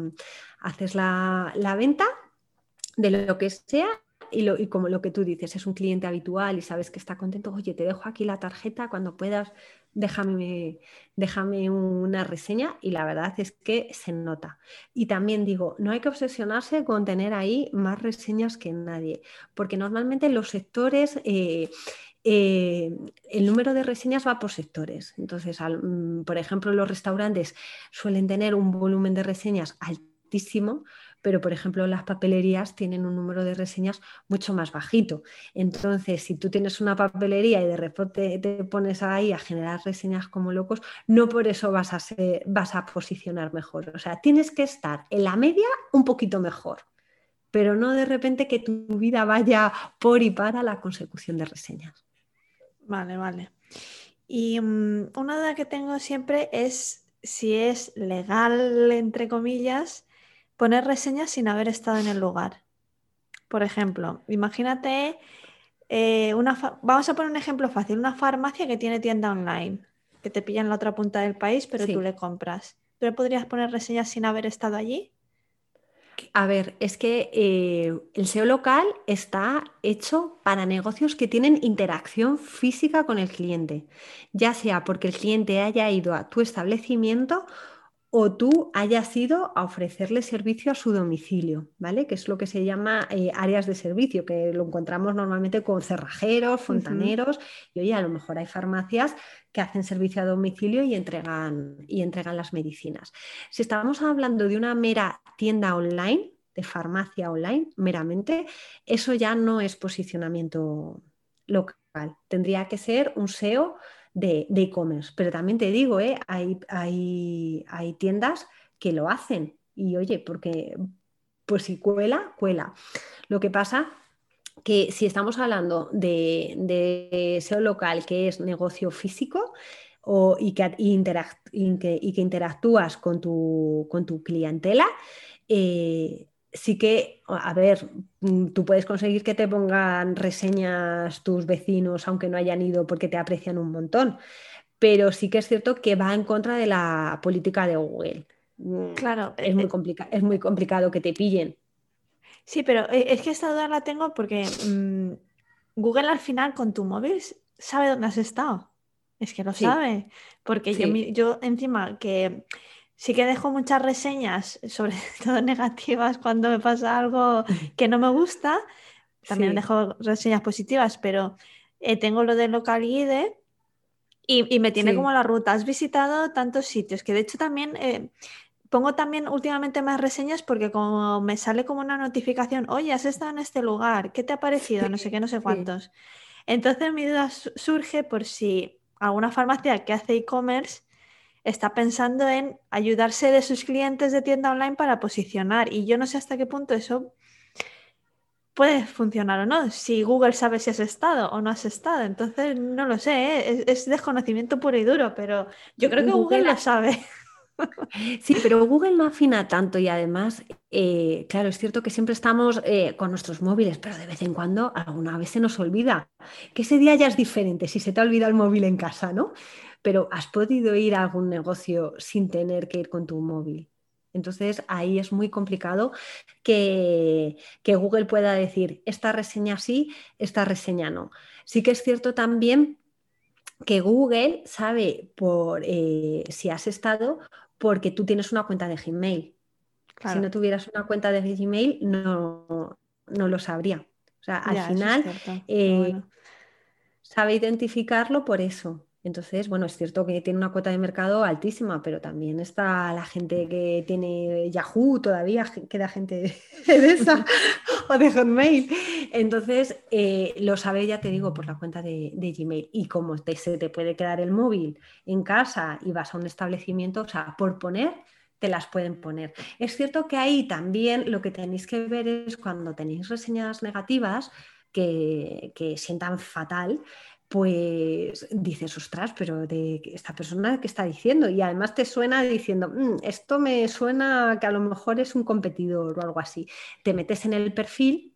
B: haces la, la venta de lo que sea y, lo- y como lo que tú dices, es un cliente habitual y sabes que está contento, oye, te dejo aquí la tarjeta, cuando puedas, déjame, déjame una reseña y la verdad es que se nota. Y también digo, no hay que obsesionarse con tener ahí más reseñas que nadie, porque normalmente los sectores... eh, eh, el número de reseñas va por sectores. Entonces, mm, por ejemplo, los restaurantes suelen tener un volumen de reseñas altísimo, pero por ejemplo las papelerías tienen un número de reseñas mucho más bajito. Entonces, si tú tienes una papelería y de repente te pones ahí a generar reseñas como locos, no por eso vas a, vas a posicionar mejor. O sea, tienes que estar en la media un poquito mejor, pero no de repente que tu vida vaya por y para la consecución de reseñas.
A: Vale, vale. Y mm, una duda que tengo siempre es si es legal, entre comillas, poner reseñas sin haber estado en el lugar. Por ejemplo, imagínate eh, una vamos a poner un ejemplo fácil, una farmacia que tiene tienda online, que te pilla en la otra punta del país, pero
B: Sí.
A: tú le compras. ¿Tú le podrías poner reseñas sin haber estado allí?
B: A ver, es que eh, el SEO local está hecho para negocios que tienen interacción física con el cliente, ya sea porque el cliente haya ido a tu establecimiento o tú hayas ido a ofrecerle servicio a su domicilio, ¿vale? Que es lo que se llama eh, áreas de servicio, que lo encontramos normalmente con cerrajeros, fontaneros, y oye, a lo mejor hay farmacias que hacen servicio a domicilio y entregan, y entregan las medicinas. Si estamos hablando de una mera tienda online, de farmacia online, meramente, eso ya no es posicionamiento local. Tendría que ser un SEO de e-commerce. Pero también te digo, ¿eh? hay, hay, hay tiendas que lo hacen. Y oye, porque pues si cuela, cuela. Lo que pasa que si estamos hablando de, de SEO local, que es negocio físico, o, y, que, y interac- y que- y que interactúas con tu, con tu clientela, eh, sí que, a ver, mm, tú puedes conseguir que te pongan reseñas tus vecinos, aunque no hayan ido porque te aprecian un montón, pero sí que es cierto que va en contra de la política de Google. mm,
A: Claro.
B: es,
A: eh,
B: muy
A: eh,
B: complica- es muy complicado que te pillen.
A: Sí, pero eh, es que esta duda la tengo porque mm, Google al final con tu móvil sabe dónde has estado. Es que lo
B: Sí.
A: sabe. Porque yo,
B: Sí.
A: yo encima que sí que dejo muchas reseñas, sobre *laughs* todo negativas, cuando me pasa algo *laughs* que no me gusta. También
B: Sí.
A: dejo reseñas positivas, pero eh, tengo lo de Local Guide y, y me tiene
B: Sí.
A: como la ruta. Has visitado tantos sitios que de hecho también eh, pongo también últimamente más reseñas porque como me sale como una notificación, oye, has estado en este lugar, ¿qué te ha parecido? No sé qué, no sé
B: sí.
A: cuántos. Entonces mi duda su- surge por si alguna farmacia que hace e-commerce está pensando en ayudarse de sus clientes de tienda online para posicionar. Y yo no sé hasta qué punto eso puede funcionar o no. Si Google sabe si has estado o no has estado. Entonces, no lo sé, ¿eh? es, es desconocimiento puro y duro, pero yo creo que Google
B: Google
A: lo sabe. *laughs*
B: Sí, pero Google no afina tanto y además, eh, claro, es cierto que siempre estamos eh, con nuestros móviles, pero de vez en cuando alguna vez se nos olvida. Que ese día ya es diferente si se te ha olvidado el móvil en casa, ¿no? Pero has podido ir a algún negocio sin tener que ir con tu móvil. Entonces ahí es muy complicado que, que Google pueda decir, esta reseña sí, esta reseña no. Sí que es cierto también que Google sabe por eh, si has estado porque tú tienes una cuenta de Gmail.
A: Claro.
B: Si no tuvieras una cuenta de Gmail, no, no lo sabría. O sea, al
A: Ya,
B: final eh,
A: bueno.
B: sabe identificarlo por eso. Entonces, bueno, es cierto que tiene una cuota de mercado altísima, pero también está la gente que tiene Yahoo, todavía queda gente *laughs* de esa *laughs* o de Hotmail. Entonces, eh, lo sabe, ya te digo, por la cuenta de, Gmail. Y como se te puede quedar el móvil en casa y vas a un establecimiento, o sea, por poner, te las pueden poner. Es cierto que ahí también lo que tenéis que ver es cuando tenéis reseñas negativas que, que sientan fatal, pues dices, ostras, pero de esta persona qué está diciendo? Y además te suena diciendo, "Mm, esto me suena que a lo mejor es un competidor o algo así. Te metes en el perfil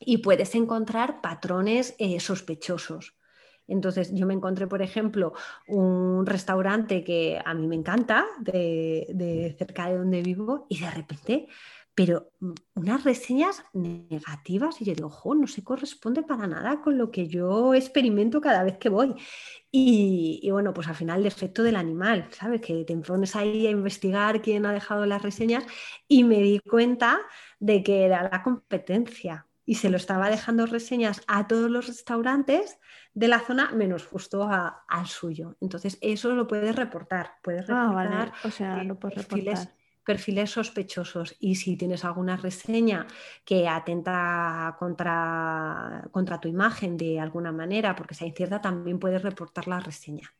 B: y puedes encontrar patrones eh, sospechosos. Entonces, yo me encontré, por ejemplo, un restaurante que a mí me encanta, de, de cerca de donde vivo, y de repente, pero unas reseñas negativas, y yo digo, jo, no se corresponde para nada con lo que yo experimento cada vez que voy. Y, y bueno, pues al final el defecto del animal, ¿sabes? Que te pones ahí a investigar quién ha dejado las reseñas y me di cuenta de que era la competencia y se lo estaba dejando reseñas a todos los restaurantes de la zona menos justo a- al suyo. Entonces, eso lo puedes reportar. Puedes
A: Ah,
B: reportar
A: vale, o sea,
B: eh,
A: lo puedes
B: perfiles,
A: reportar.
B: perfiles sospechosos. Y si tienes alguna reseña que atenta contra, contra tu imagen de alguna manera, porque sea incierta, también puedes reportar la reseña.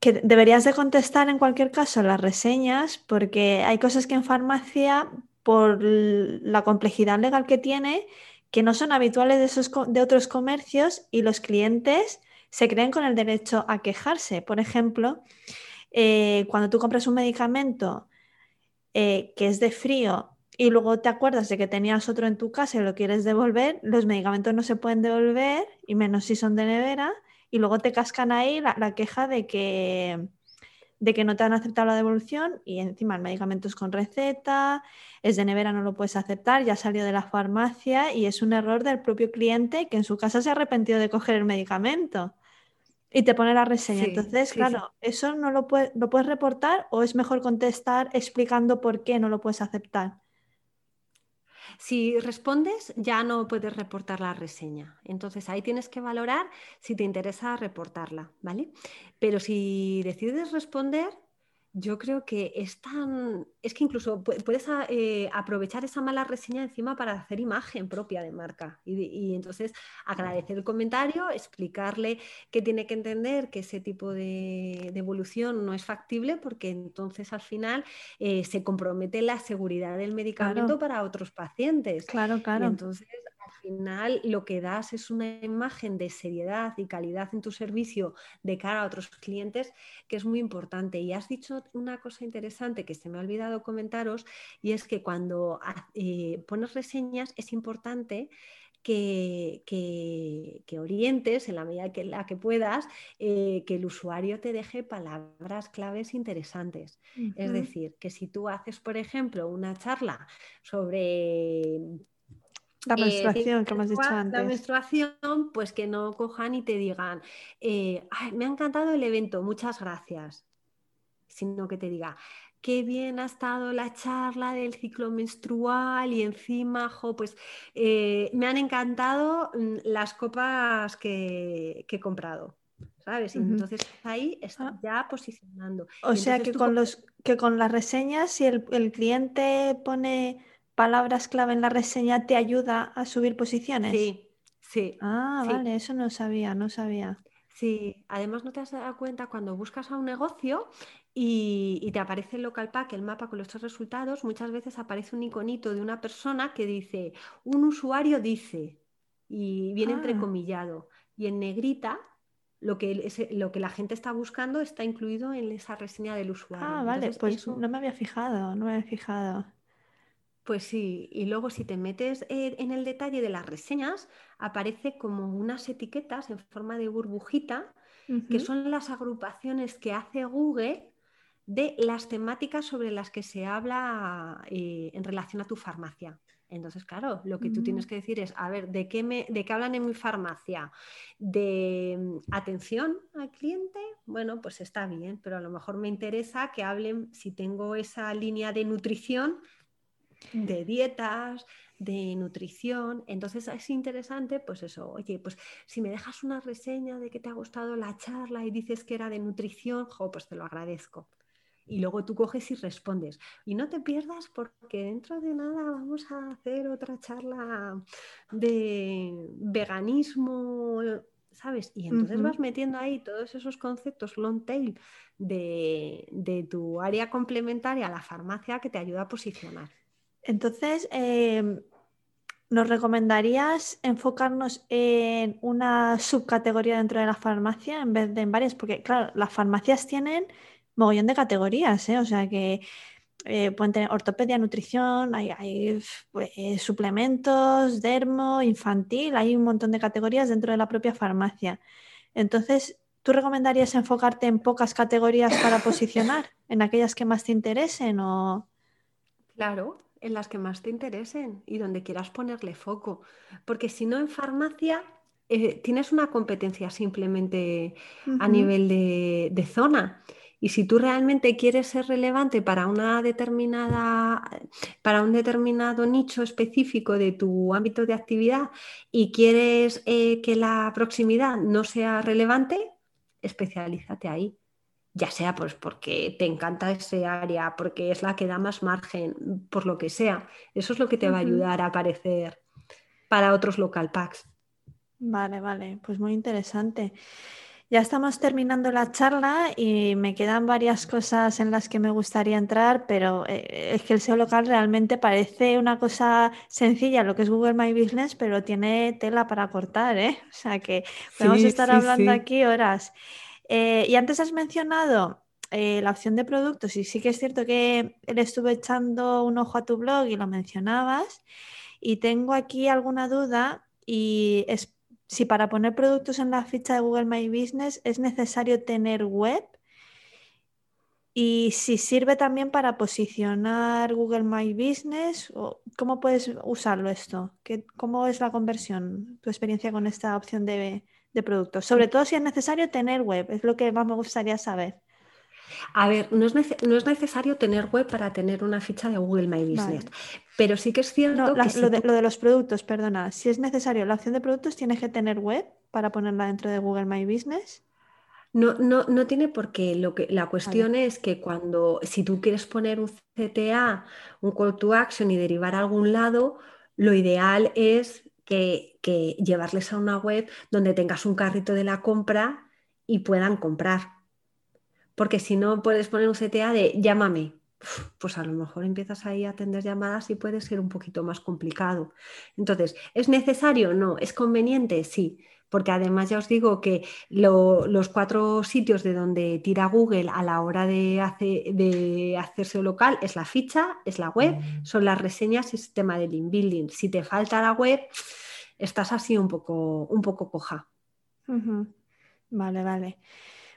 A: Que deberías de contestar en cualquier caso las reseñas porque hay cosas que en farmacia, por la complejidad legal que tiene, que no son habituales de, esos, de otros comercios y los clientes se creen con el derecho a quejarse. Por ejemplo, eh, cuando tú compras un medicamento eh, que es de frío y luego te acuerdas de que tenías otro en tu casa y lo quieres devolver, los medicamentos no se pueden devolver y menos si son de nevera y luego te cascan ahí la, la queja de que, de que no te han aceptado la devolución y encima el medicamento es con receta, es de nevera, no lo puedes aceptar, ya salió de la farmacia y es un error del propio cliente que en su casa se ha arrepentido de coger el medicamento. Y te pone la reseña.
B: Sí,
A: Entonces,
B: sí, sí.
A: claro, ¿eso no lo, puede- lo puedes reportar o es mejor contestar explicando por qué no lo puedes aceptar?
B: Si respondes, ya no puedes reportar la reseña. Entonces ahí tienes que valorar si te interesa reportarla, ¿vale? Pero si decides responder, yo creo que es tan... Es que incluso pu- puedes eh, aprovechar esa mala reseña encima para hacer imagen propia de marca. Y, y entonces agradecer el comentario, explicarle que tiene que entender que ese tipo de, de evolución no es factible porque entonces al final eh, se compromete la seguridad del medicamento
A: Claro.
B: para otros pacientes.
A: Claro,
B: Y
A: claro.
B: entonces, al final, lo que das es una imagen de seriedad y calidad en tu servicio de cara a otros clientes, que es muy importante. Y has dicho una cosa interesante que se me ha olvidado comentaros, y es que cuando eh, pones reseñas es importante que, que, orientes en la medida que, la que puedas, eh, que el usuario te deje palabras claves interesantes. Es decir, que si tú haces, por ejemplo, una charla sobre
A: la eh, menstruación, como has dicho antes.
B: La menstruación, pues que no cojan y te digan, eh, me ha encantado el evento, muchas gracias. Sino que te diga, qué bien ha estado la charla del ciclo menstrual y encima, pues eh, me han encantado mm, las copas que, he comprado. ¿Sabes? Y entonces ahí está ah. ya posicionando.
A: O sea que con, los, que con las reseñas, si el, el cliente pone palabras clave en la reseña, ¿te ayuda a subir posiciones?
B: Sí, sí.
A: Ah, vale, eso no sabía, no sabía.
B: Sí, además no te has dado cuenta cuando buscas a un negocio y, te aparece el local pack, el mapa con los tres resultados, muchas veces aparece un iconito de una persona que dice, un usuario dice, y viene ah. entrecomillado. Y en negrita, lo que, lo que la gente está buscando está incluido en esa reseña del usuario.
A: Ah, vale, pues no me había fijado, no me había fijado.
B: Pues sí, y luego si te metes eh, en el detalle de las reseñas, aparece como unas etiquetas en forma de burbujita, que son las agrupaciones que hace Google de las temáticas sobre las que se habla eh, en relación a tu farmacia. Entonces, claro, lo que tú tienes mm. que decir es, a ver, ¿de qué, me, ¿de qué hablan en mi farmacia? ¿De mm, atención al cliente? Bueno, pues está bien, pero a lo mejor me interesa que hablen, si tengo esa línea de nutrición, de dietas, de nutrición. Entonces es interesante, pues eso, oye, pues si me dejas una reseña de que te ha gustado la charla y dices que era de nutrición, pues te lo agradezco. Y luego tú coges y respondes. Y no te pierdas porque dentro de nada vamos a hacer otra charla de veganismo, ¿sabes? Y entonces vas metiendo ahí todos esos conceptos long tail de, de tu área complementaria a la farmacia que te ayuda a posicionar.
A: Entonces, em, ¿nos recomendarías enfocarnos en una subcategoría dentro de la farmacia en vez de en varias? Porque, claro, las farmacias tienen mogollón de categorías, ¿eh? O sea que eh, pueden tener ortopedia, nutrición, hay, pues, suplementos, dermo, infantil, hay un montón de categorías dentro de la propia farmacia. Entonces, ¿tú recomendarías enfocarte en pocas categorías para posicionar, en aquellas que más te interesen o...?
B: Claro, en las que más te interesen y donde quieras ponerle foco. Porque si no en farmacia eh, tienes una competencia simplemente a nivel de, zona. Y si tú realmente quieres ser relevante para una determinada, para un determinado nicho específico de tu ámbito de actividad y quieres eh, que la proximidad no sea relevante, especialízate ahí ya sea pues porque te encanta ese área, porque es la que da más margen, por lo que sea. Eso es lo que te va a ayudar a aparecer para otros local packs.
A: Vale, vale, pues muy interesante. Ya estamos terminando la charla y me quedan varias cosas en las que me gustaría entrar, pero eh, es que el SEO local realmente parece una cosa sencilla, lo que es Google My Business, pero tiene tela para cortar, ¿eh? O sea que podemos estar hablando aquí horas. Eh, y antes has mencionado eh, la opción de productos y sí que es cierto que le estuve echando un ojo a tu blog y lo mencionabas y tengo aquí alguna duda y es si para poner productos en la ficha de Google My Business es necesario tener web y si sirve también para posicionar Google My Business o cómo puedes usarlo esto, ¿cómo es la conversión, tu experiencia con esta opción de, de productos. Sobre todo si es necesario tener web, es lo que más me gustaría saber.
B: A ver, no es, necesario tener web para tener una ficha de Google My Business, pero sí que es cierto que...
A: lo, de, los productos, perdona, si es necesario la opción de productos, tienes que tener web para ponerla dentro de Google My Business.
B: No, no, no tiene por qué. Lo que, la cuestión es que cuando, si tú quieres poner un CTA, un call to action y derivar a algún lado, lo ideal es que, llevarles a una web donde tengas un carrito de la compra y puedan comprar. Porque si no puedes poner un CTA de llámame, pues a lo mejor empiezas ahí a atender llamadas y puede ser un poquito más complicado. Entonces, ¿es necesario? No. ¿Es conveniente? Sí. Porque además ya os digo que los cuatro sitios de donde tira Google a la hora de, de hacerse local es la ficha, es la web, mm. son las reseñas y el sistema de link building. Si te falta la web, estás así un poco, un poco coja.
A: Vale, vale.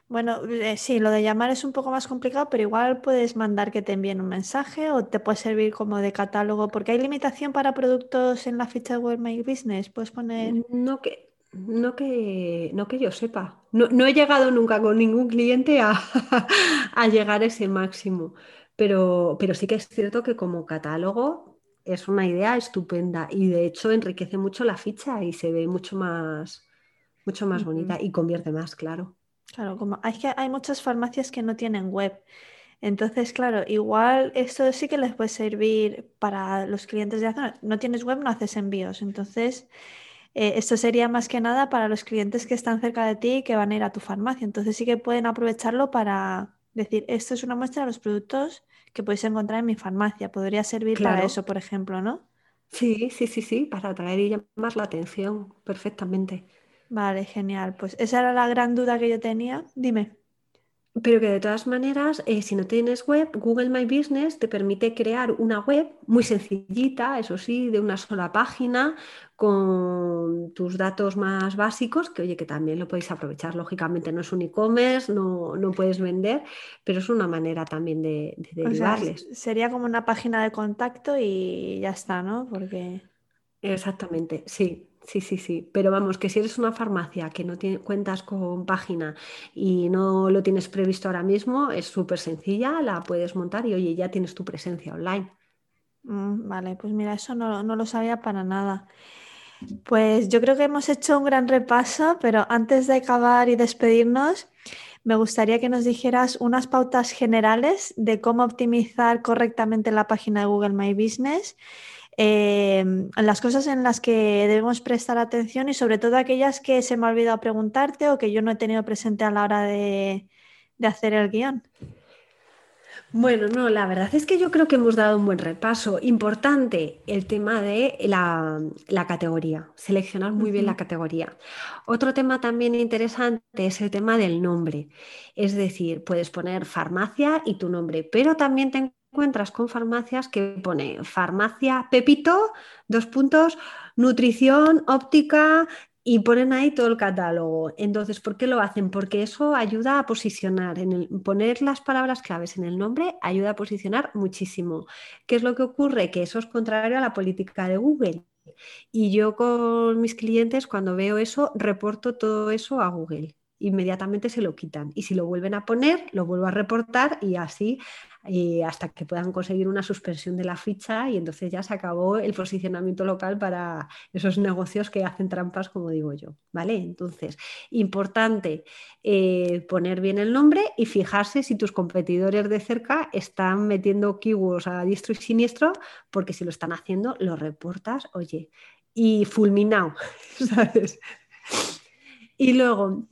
A: Bueno, eh, sí, lo de llamar es un poco más complicado, pero igual puedes mandar que te envíen un mensaje o te puede servir como de catálogo, porque hay limitación para productos en la ficha de Web My Business. Puedes poner.
B: No que, no que, no que yo sepa. No, he llegado nunca con ningún cliente a, *laughs* a llegar a ese máximo. Pero, pero sí que es cierto que como catálogo es una idea estupenda y de hecho enriquece mucho la ficha y se ve mucho más, mucho más bonita y convierte más, claro.
A: Claro, como hay que hay muchas farmacias que no tienen web. Entonces, claro, igual esto sí que les puede servir para los clientes de la zona. No tienes web, no haces envíos. Entonces, eh, esto sería más que nada para los clientes que están cerca de ti y que van a ir a tu farmacia. Entonces sí que pueden aprovecharlo para decir, esto es una muestra de los productos que podéis encontrar en mi farmacia. Podría servir para eso, por ejemplo, ¿no?
B: Sí, sí, sí, sí, para atraer y llamar la atención perfectamente.
A: Vale, genial. Pues esa era la gran duda que yo tenía. Dime.
B: Pero que de todas maneras, eh, si no tienes web, Google My Business te permite crear una web muy sencillita, eso sí, de una sola página, con tus datos más básicos, que oye, que también lo podéis aprovechar. Lógicamente no es un e-commerce, no, no, puedes vender, pero es una manera también de, de
A: sería como una página de contacto y ya está, ¿no? Porque...
B: Exactamente, sí. Sí, sí, sí. Pero vamos, que si eres una farmacia que no tiene, cuentas con página y no lo tienes previsto ahora mismo, es súper sencilla, la puedes montar y oye, ya tienes tu presencia online.
A: Mm, vale, pues mira, eso no, no lo sabía para nada. Pues yo creo que hemos hecho un gran repaso, pero antes de acabar y despedirnos, me gustaría que nos dijeras unas pautas generales de cómo optimizar correctamente la página de Google My Business Em, las cosas en las que debemos prestar atención y sobre todo aquellas que se me ha olvidado preguntarte o que yo no he tenido presente a la hora de, hacer el guion.
B: Bueno, no, la verdad es que yo creo que hemos dado un buen repaso. Importante el tema de la, categoría, seleccionar muy bien la categoría. Otro tema también interesante es el tema del nombre. Es decir, puedes poner farmacia y tu nombre, pero también ten encuentras con farmacias que pone farmacia Pepito, dos puntos, nutrición, óptica y ponen ahí todo el catálogo. Entonces, ¿por qué lo hacen? Porque eso ayuda a posicionar, en el, poner las palabras claves en el nombre ayuda a posicionar muchísimo. ¿Qué es lo que ocurre? Que eso es contrario a la política de Google. Y yo con mis clientes, cuando veo eso, reporto todo eso a Google inmediatamente se lo quitan. Y si lo vuelven a poner, lo vuelvo a reportar y así eh, hasta que puedan conseguir una suspensión de la ficha y entonces ya se acabó el posicionamiento local para esos negocios que hacen trampas, como digo yo. ¿Vale? Entonces, importante eh, poner bien el nombre y fijarse si tus competidores de cerca están metiendo keywords a diestro y siniestro, porque si lo están haciendo, lo reportas, oye, y fulminado, *laughs* ¿sabes? Y luego,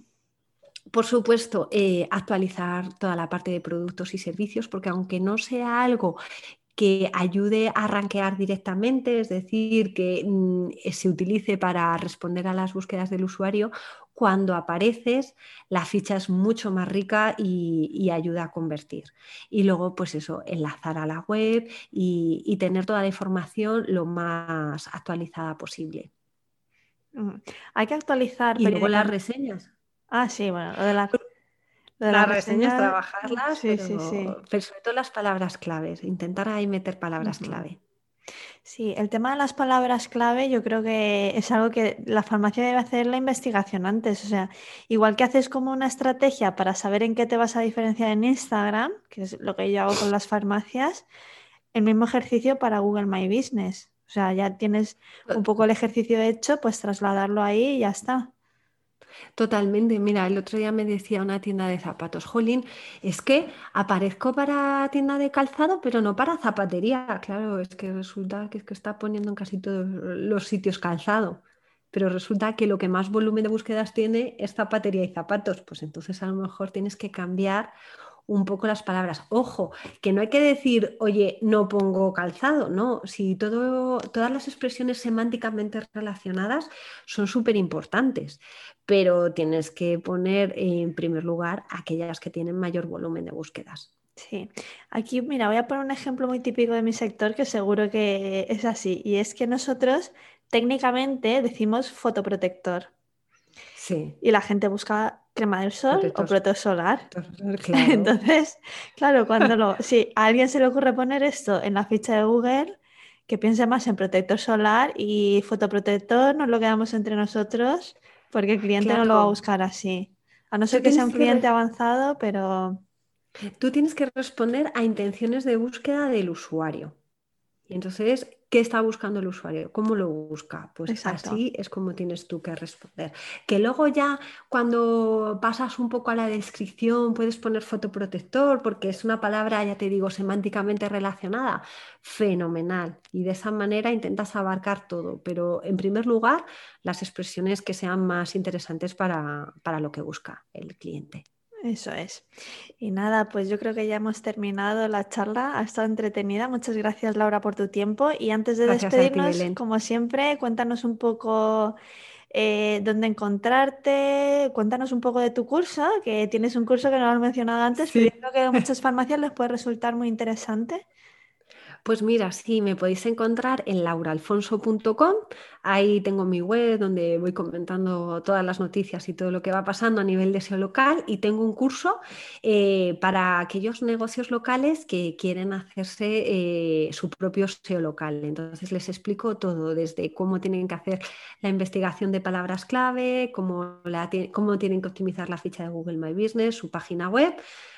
B: por supuesto, eh, actualizar toda la parte de productos y servicios, porque aunque no sea algo que ayude a rankear directamente, es decir, que mm, se utilice para responder a las búsquedas del usuario, cuando apareces, la ficha es mucho más rica y, ayuda a convertir. Y luego, pues eso, enlazar a la web y, tener toda la información lo más actualizada posible.
A: Mm, hay que actualizar.
B: Y luego las reseñas.
A: Ah, sí, bueno, lo de, la,
B: las reseñas, trabajarlas, sí, pero, sí, sí. sobre todo las palabras claves, intentar ahí meter palabras clave.
A: Sí, el tema de las palabras clave yo creo que es algo que la farmacia debe hacer la investigación antes. O sea, igual que haces como una estrategia para saber en qué te vas a diferenciar en Instagram, que es lo que yo hago con las farmacias, el mismo ejercicio para Google My Business. O sea, ya tienes un poco el ejercicio hecho, pues trasladarlo ahí y ya está.
B: Totalmente. Mira, el otro día me decía una tienda de zapatos, Jolín, es que aparezco para tienda de calzado, pero no para zapatería. Claro, es que resulta que, es que está poniendo en casi todos los sitios calzado. Pero resulta que lo que más volumen de búsquedas tiene es zapatería y zapatos. Pues entonces a lo mejor tienes que cambiar un poco las palabras. Ojo, que no hay que decir, oye, no pongo calzado, no, si todo, todas las expresiones semánticamente relacionadas son súper importantes, pero tienes que poner en primer lugar aquellas que tienen mayor volumen de búsquedas.
A: Sí, aquí mira, voy a poner un ejemplo muy típico de mi sector que seguro que es así, y es que nosotros técnicamente decimos fotoprotector.
B: Sí.
A: Y la gente busca crema del sol o protector solar. *laughs*
B: Claro.
A: Entonces, claro, cuando lo, *laughs* si a alguien se le ocurre poner esto en la ficha de Google, que piense más en protector solar y fotoprotector, nos lo quedamos entre nosotros, porque el cliente no lo va a buscar así. A no ser que sea un cliente avanzado, pero
B: Tú tienes que responder a intenciones de búsqueda del usuario. Y entonces, ¿qué está buscando el usuario? ¿Cómo lo busca? Pues
A: Exacto.
B: así es como tienes tú que responder. Que luego ya cuando pasas un poco a la descripción puedes poner fotoprotector porque es una palabra, ya te digo, semánticamente relacionada. Fenomenal. Y de esa manera intentas abarcar todo. Pero en primer lugar, las expresiones que sean más interesantes para, para lo que busca el cliente.
A: Eso es. Y nada, pues yo creo que ya hemos terminado la charla. Ha estado entretenida. Muchas gracias, Laura, por tu tiempo. Y antes de
B: Gracias a ti,
A: despedirnos, como siempre, cuéntanos un poco eh, dónde encontrarte, cuéntanos un poco de tu curso, que tienes un curso que no lo has mencionado antes, pero yo creo que a *laughs* muchas farmacias les puede resultar muy interesante.
B: Pues mira, sí, me podéis encontrar en lauraalfonso.com. Ahí tengo mi web donde voy comentando todas las noticias y todo lo que va pasando a nivel de SEO local. Y tengo un curso eh, para aquellos negocios locales que quieren hacerse eh, su propio SEO local. Entonces les explico todo, desde cómo tienen que hacer la investigación de palabras clave, cómo, tienen que optimizar la ficha de Google My Business, su página web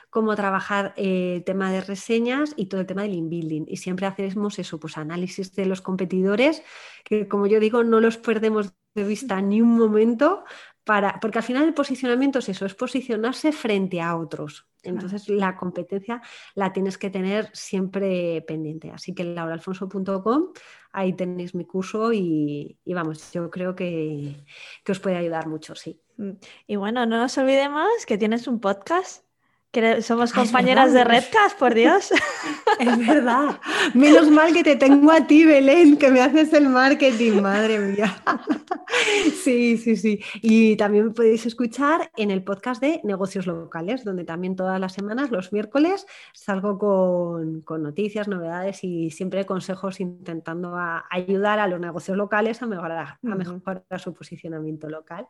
B: cómo trabajar eh, el tema de reseñas y todo el tema del inbuilding. Y siempre hacemos eso, pues análisis de los competidores, que como yo digo, no los perdemos de vista ni un momento, para, porque al final el posicionamiento es eso, es posicionarse frente a otros. Entonces la competencia la tienes que tener siempre pendiente. Así que lauraalfonso.com, ahí tenéis mi curso y, y vamos, yo creo que, que os puede ayudar mucho, sí.
A: Mm, Y bueno, no nos olvidemos que tienes un podcast, que somos
B: Ah,
A: compañeras de. Redcast, por Dios. *laughs*
B: Es verdad. Menos mal que te tengo a ti, Belén, que me haces el marketing, madre mía. *laughs* Sí, sí, sí. Y también me podéis escuchar en el podcast de negocios locales, donde también todas las semanas, los miércoles, salgo con, con noticias, novedades y siempre consejos intentando a- ayudar a los negocios locales a mejorar, a mejorar su posicionamiento local.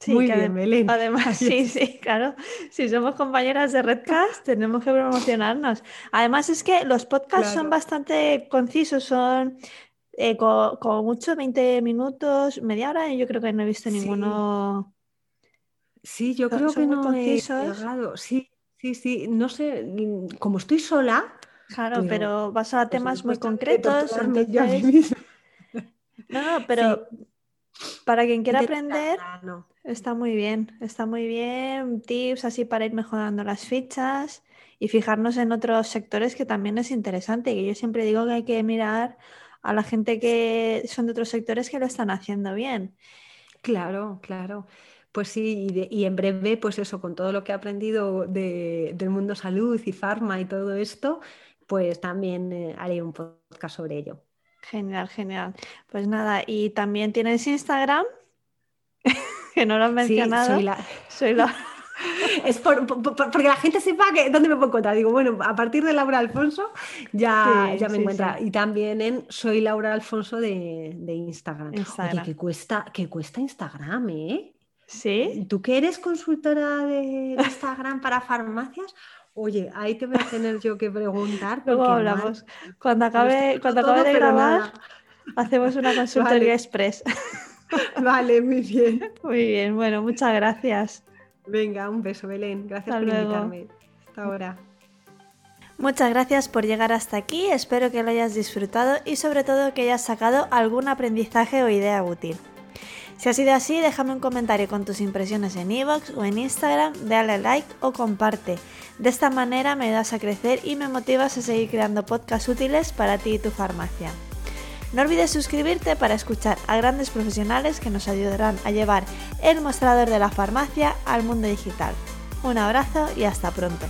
A: Sí,
B: Muy bien, Belén.
A: Además, *laughs* sí, sí, claro. Si somos compañeras de Redcast, *laughs* tenemos que promocionarnos. Además, es que los podcasts son bastante concisos, son eh, co- como, mucho 20 minutos, media hora, y yo creo que no he visto
B: Sí.
A: ninguno.
B: Sí, yo creo
A: son
B: que no he
A: concisos.
B: llegado. Sí, sí, sí. No sé, como estoy sola,
A: Claro,
B: Pero,
A: pero vas a
B: pues
A: temas muy concretos,
B: yo a mí misma.
A: No, no, *laughs* pero para quien quiera aprender...
B: No.
A: Está muy bien, está muy bien. Tips así para ir mejorando las fichas y fijarnos en otros sectores que también es interesante. Que yo siempre digo que hay que mirar a la gente que son de otros sectores que lo están haciendo bien.
B: Claro, claro. Pues sí, y, de- y en breve, pues eso, con todo lo que he aprendido de- del mundo salud y farma y todo esto, pues también eh, haré un podcast sobre ello.
A: Genial, genial. Pues nada, y también tienes Instagram, *laughs* que no lo has
B: Sí,
A: mencionado. *laughs*
B: soy la...
A: Soy la- *laughs*
B: Es por- por- por- porque la gente sepa que dónde me puedo encontrar. Digo, bueno, a partir de Laura Alfonso ya,
A: Sí,
B: ya me
A: sí,
B: encuentra.
A: sí.
B: Y también en Soy Laura Alfonso de, de Instagram.
A: Instagram.
B: Oye, que cuesta, que cuesta Instagram, ¿eh?
A: ¿Sí?
B: ¿Tú que eres consultora de Instagram para farmacias? Oye, ahí te voy a tener yo que preguntar. *laughs*
A: Luego hablamos. Cuando acabe, cuando
B: todo,
A: acabe de grabar,
B: nada.
A: hacemos una *laughs* consultoría
B: Vale.
A: express. *laughs*
B: Vale, muy bien.
A: Muy bien, bueno, muchas gracias.
B: Venga, un beso, Belén. Gracias
A: Hasta
B: por
A: luego.
B: invitarme. Hasta ahora.
A: Muchas gracias por llegar hasta aquí, espero que lo hayas disfrutado y sobre todo que hayas sacado algún aprendizaje o idea útil. Si ha sido así, déjame un comentario con tus impresiones en iVoox o en Instagram, dale like o comparte. De esta manera me ayudas a crecer y me motivas a seguir creando podcasts útiles para ti y tu farmacia. No olvides suscribirte para escuchar a grandes profesionales que nos ayudarán a llevar el mostrador de la farmacia al mundo digital. Un abrazo y hasta pronto.